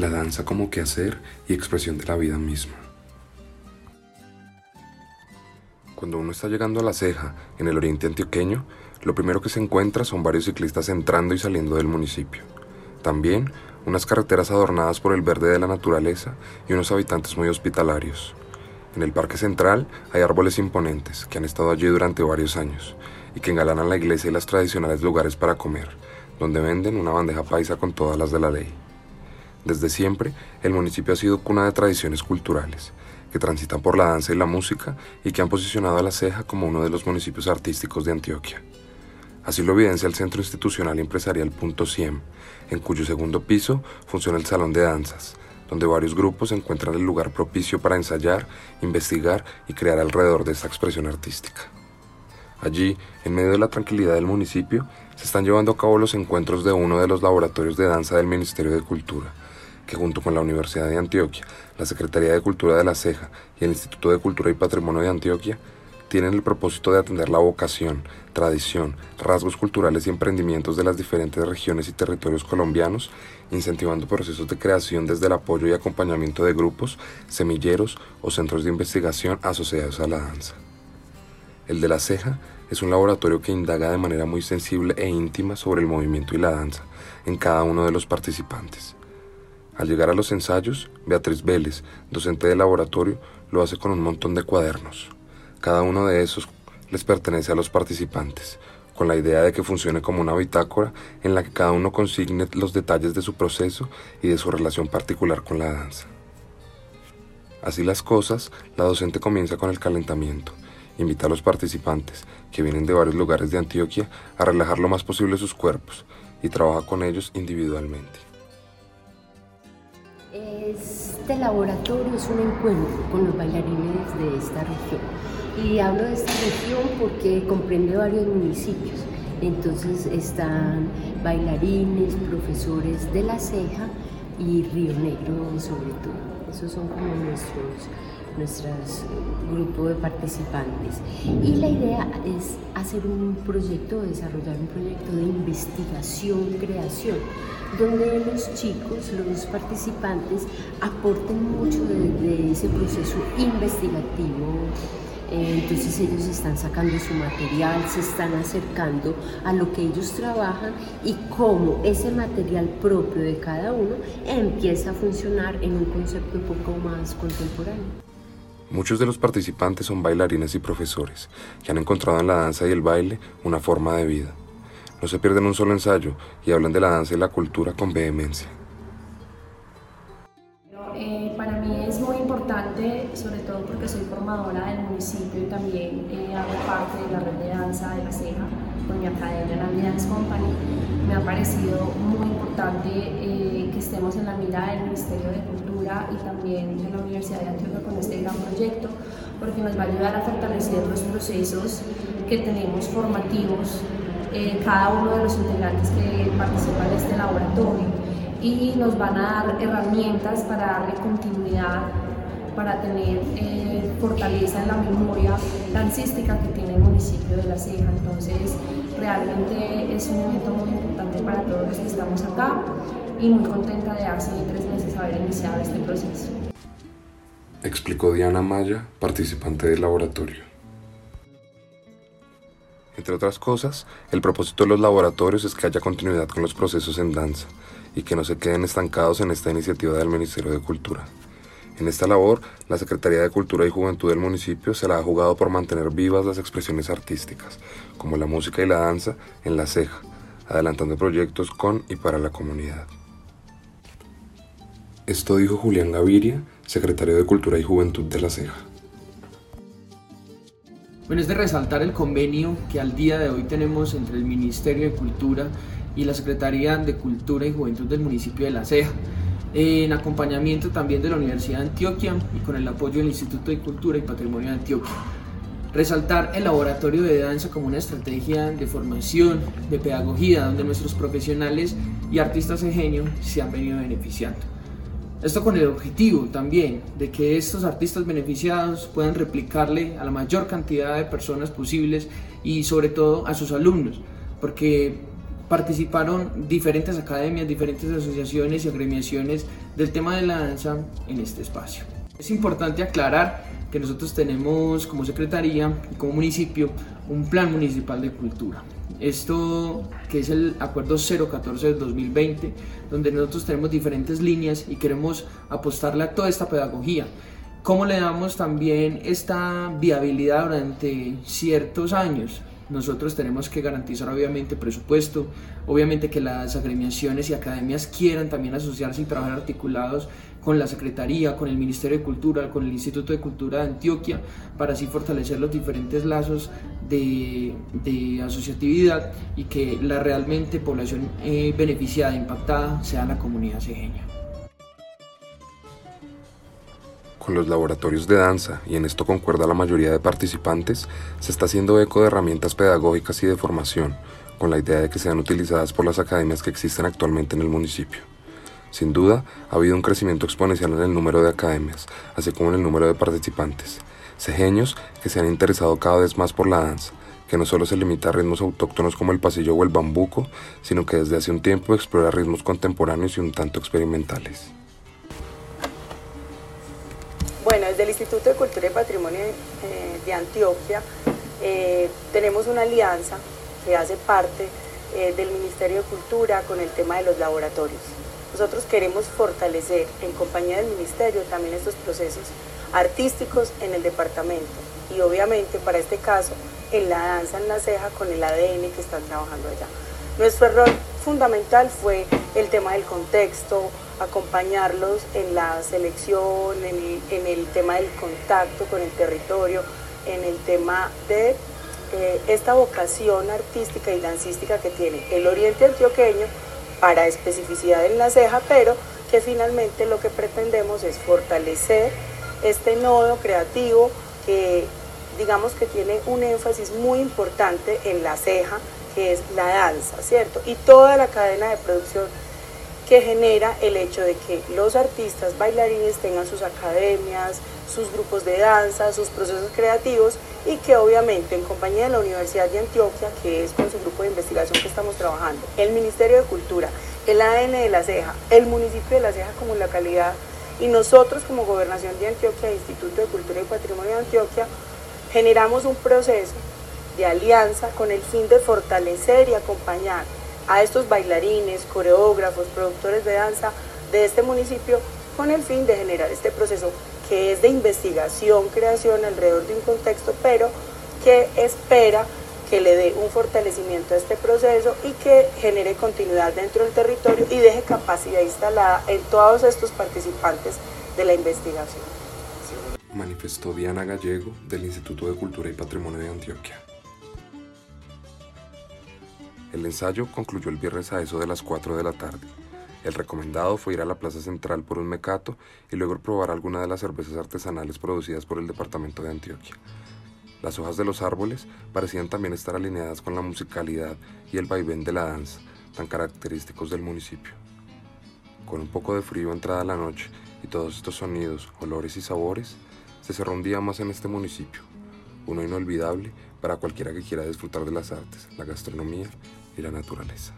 la danza como quehacer y expresión de la vida misma. Cuando uno está llegando a la ceja, en el oriente antioqueño, lo primero que se encuentra son varios ciclistas entrando y saliendo del municipio. También unas carreteras adornadas por el verde de la naturaleza y unos habitantes muy hospitalarios. En el Parque Central hay árboles imponentes que han estado allí durante varios años y que engalanan la iglesia y los tradicionales lugares para comer, donde venden una bandeja paisa con todas las de la ley. Desde siempre, el municipio ha sido cuna de tradiciones culturales, que transitan por la danza y la música y que han posicionado a La Ceja como uno de los municipios artísticos de Antioquia. Así lo evidencia el Centro Institucional y Empresarial Punto Ciem, en cuyo segundo piso funciona el Salón de Danzas, donde varios grupos encuentran el lugar propicio para ensayar, investigar y crear alrededor de esta expresión artística. Allí, en medio de la tranquilidad del municipio, se están llevando a cabo los encuentros de uno de los laboratorios de danza del Ministerio de Cultura, que junto con la Universidad de Antioquia, la Secretaría de Cultura de la Ceja y el Instituto de Cultura y Patrimonio de Antioquia tienen el propósito de atender la vocación, tradición, rasgos culturales y emprendimientos de las diferentes regiones y territorios colombianos, incentivando procesos de creación desde el apoyo y acompañamiento de grupos, semilleros o centros de investigación asociados a la danza. El de la ceja es un laboratorio que indaga de manera muy sensible e íntima sobre el movimiento y la danza en cada uno de los participantes. Al llegar a los ensayos, Beatriz Vélez, docente del laboratorio, lo hace con un montón de cuadernos. Cada uno de esos les pertenece a los participantes, con la idea de que funcione como una bitácora en la que cada uno consigne los detalles de su proceso y de su relación particular con la danza. Así las cosas, la docente comienza con el calentamiento. Invita a los participantes, que vienen de varios lugares de Antioquia, a relajar lo más posible sus cuerpos y trabaja con ellos individualmente. Este laboratorio es un encuentro con los bailarines de esta región y hablo de esta región porque comprende varios municipios. Entonces están bailarines, profesores de La Ceja y Río Negro sobre todo. Esos son como nuestros nuestro grupo de participantes. Y la idea es hacer un proyecto, desarrollar un proyecto de investigación, creación, donde los chicos, los participantes, aporten mucho de ese proceso investigativo eh, entonces ellos están sacando su material, se están acercando a lo que ellos trabajan y cómo ese material propio de cada uno empieza a funcionar en un concepto un poco más contemporáneo. Muchos de los participantes son bailarines y profesores que han encontrado en la danza y el baile una forma de vida. No se pierden un solo ensayo y hablan de la danza y la cultura con vehemencia. Mí es muy importante, sobre todo porque soy formadora del municipio y también eh, hago parte de la red de danza de la ceja con mi academia la Dance Company. Me ha parecido muy importante eh, que estemos en la mirada del Ministerio de Cultura y también de la Universidad de Antioquia con este gran proyecto, porque nos va a ayudar a fortalecer los procesos que tenemos formativos cada uno de los integrantes que participan en este laboratorio y nos van a dar herramientas para darle continuidad, para tener eh, fortaleza en la memoria dancística que tiene el municipio de La Ceja. Entonces, realmente es un evento muy importante para todos los que estamos acá y muy contenta de hace tres meses haber iniciado este proceso. Explicó Diana Maya, participante del laboratorio. Entre otras cosas, el propósito de los laboratorios es que haya continuidad con los procesos en danza y que no se queden estancados en esta iniciativa del Ministerio de Cultura. En esta labor, la Secretaría de Cultura y Juventud del municipio se la ha jugado por mantener vivas las expresiones artísticas, como la música y la danza, en la ceja, adelantando proyectos con y para la comunidad. Esto dijo Julián Gaviria, secretario de Cultura y Juventud de la Ceja. Bueno, es de resaltar el convenio que al día de hoy tenemos entre el Ministerio de Cultura y la Secretaría de Cultura y Juventud del municipio de La Ceja, en acompañamiento también de la Universidad de Antioquia y con el apoyo del Instituto de Cultura y Patrimonio de Antioquia. Resaltar el laboratorio de danza como una estrategia de formación, de pedagogía, donde nuestros profesionales y artistas cejeños se han venido beneficiando. Esto con el objetivo también de que estos artistas beneficiados puedan replicarle a la mayor cantidad de personas posibles y sobre todo a sus alumnos, porque participaron diferentes academias, diferentes asociaciones y agremiaciones del tema de la danza en este espacio. Es importante aclarar que nosotros tenemos como Secretaría y como municipio un plan municipal de cultura. Esto que es el acuerdo 014 del 2020, donde nosotros tenemos diferentes líneas y queremos apostarle a toda esta pedagogía. ¿Cómo le damos también esta viabilidad durante ciertos años? nosotros tenemos que garantizar obviamente presupuesto, obviamente que las agremiaciones y academias quieran también asociarse y trabajar articulados con la Secretaría, con el Ministerio de Cultura, con el Instituto de Cultura de Antioquia, para así fortalecer los diferentes lazos de, asociatividad y que la realmente población eh, beneficiada, impactada, sea la comunidad cejeña. Con los laboratorios de danza, y en esto concuerda la mayoría de participantes, se está haciendo eco de herramientas pedagógicas y de formación, con la idea de que sean utilizadas por las academias que existen actualmente en el municipio. Sin duda, ha habido un crecimiento exponencial en el número de academias, así como en el número de participantes, cejeños que se han interesado cada vez más por la danza, que no solo se limita a ritmos autóctonos como el pasillo o el bambuco, sino que desde hace un tiempo explora ritmos contemporáneos y un tanto experimentales. Bueno, desde el Instituto de Cultura y Patrimonio eh, de Antioquia eh, tenemos una alianza que hace parte eh, del Ministerio de Cultura con el tema de los laboratorios. Nosotros queremos fortalecer en compañía del Ministerio también estos procesos artísticos en el departamento y obviamente para este caso en la danza en la ceja con el ADN que están trabajando allá. Nuestro rol fundamental fue el tema del contexto, acompañarlos en la selección, en el, tema del contacto con el territorio, en el tema de eh, esta vocación artística y dancística que tiene el oriente antioqueño para especificidad en la ceja, pero que finalmente lo que pretendemos es fortalecer este nodo creativo que digamos que tiene un énfasis muy importante en la ceja, que es la danza, ¿cierto? Y toda la cadena de producción que genera el hecho de que los artistas bailarines tengan sus academias, sus grupos de danza, sus procesos creativos y que obviamente en compañía de la Universidad de Antioquia, que es con su grupo de investigación que estamos trabajando, el Ministerio de Cultura, el ADN de la Ceja, el municipio de la Ceja como localidad y nosotros como Gobernación de Antioquia, Instituto de Cultura y Patrimonio de Antioquia, generamos un proceso de alianza con el fin de fortalecer y acompañar a estos bailarines, coreógrafos, productores de danza de este municipio con el fin de generar este proceso que es de investigación, creación alrededor de un contexto, pero que espera que le dé un fortalecimiento a este proceso y que genere continuidad dentro del territorio y deje capacidad instalada en todos estos participantes de la investigación. Manifestó Diana Gallego del Instituto de Cultura y Patrimonio de Antioquia. El ensayo concluyó el viernes a eso de las 4 de la tarde. El recomendado fue ir a la plaza central por un mecato y luego probar alguna de las cervezas artesanales producidas por el departamento de Antioquia. Las hojas de los árboles parecían también estar alineadas con la musicalidad y el vaivén de la danza, tan característicos del municipio. Con un poco de frío entrada la noche y todos estos sonidos, olores y sabores, se cerró un día más en este municipio, uno inolvidable para cualquiera que quiera disfrutar de las artes, la gastronomía y la naturaleza.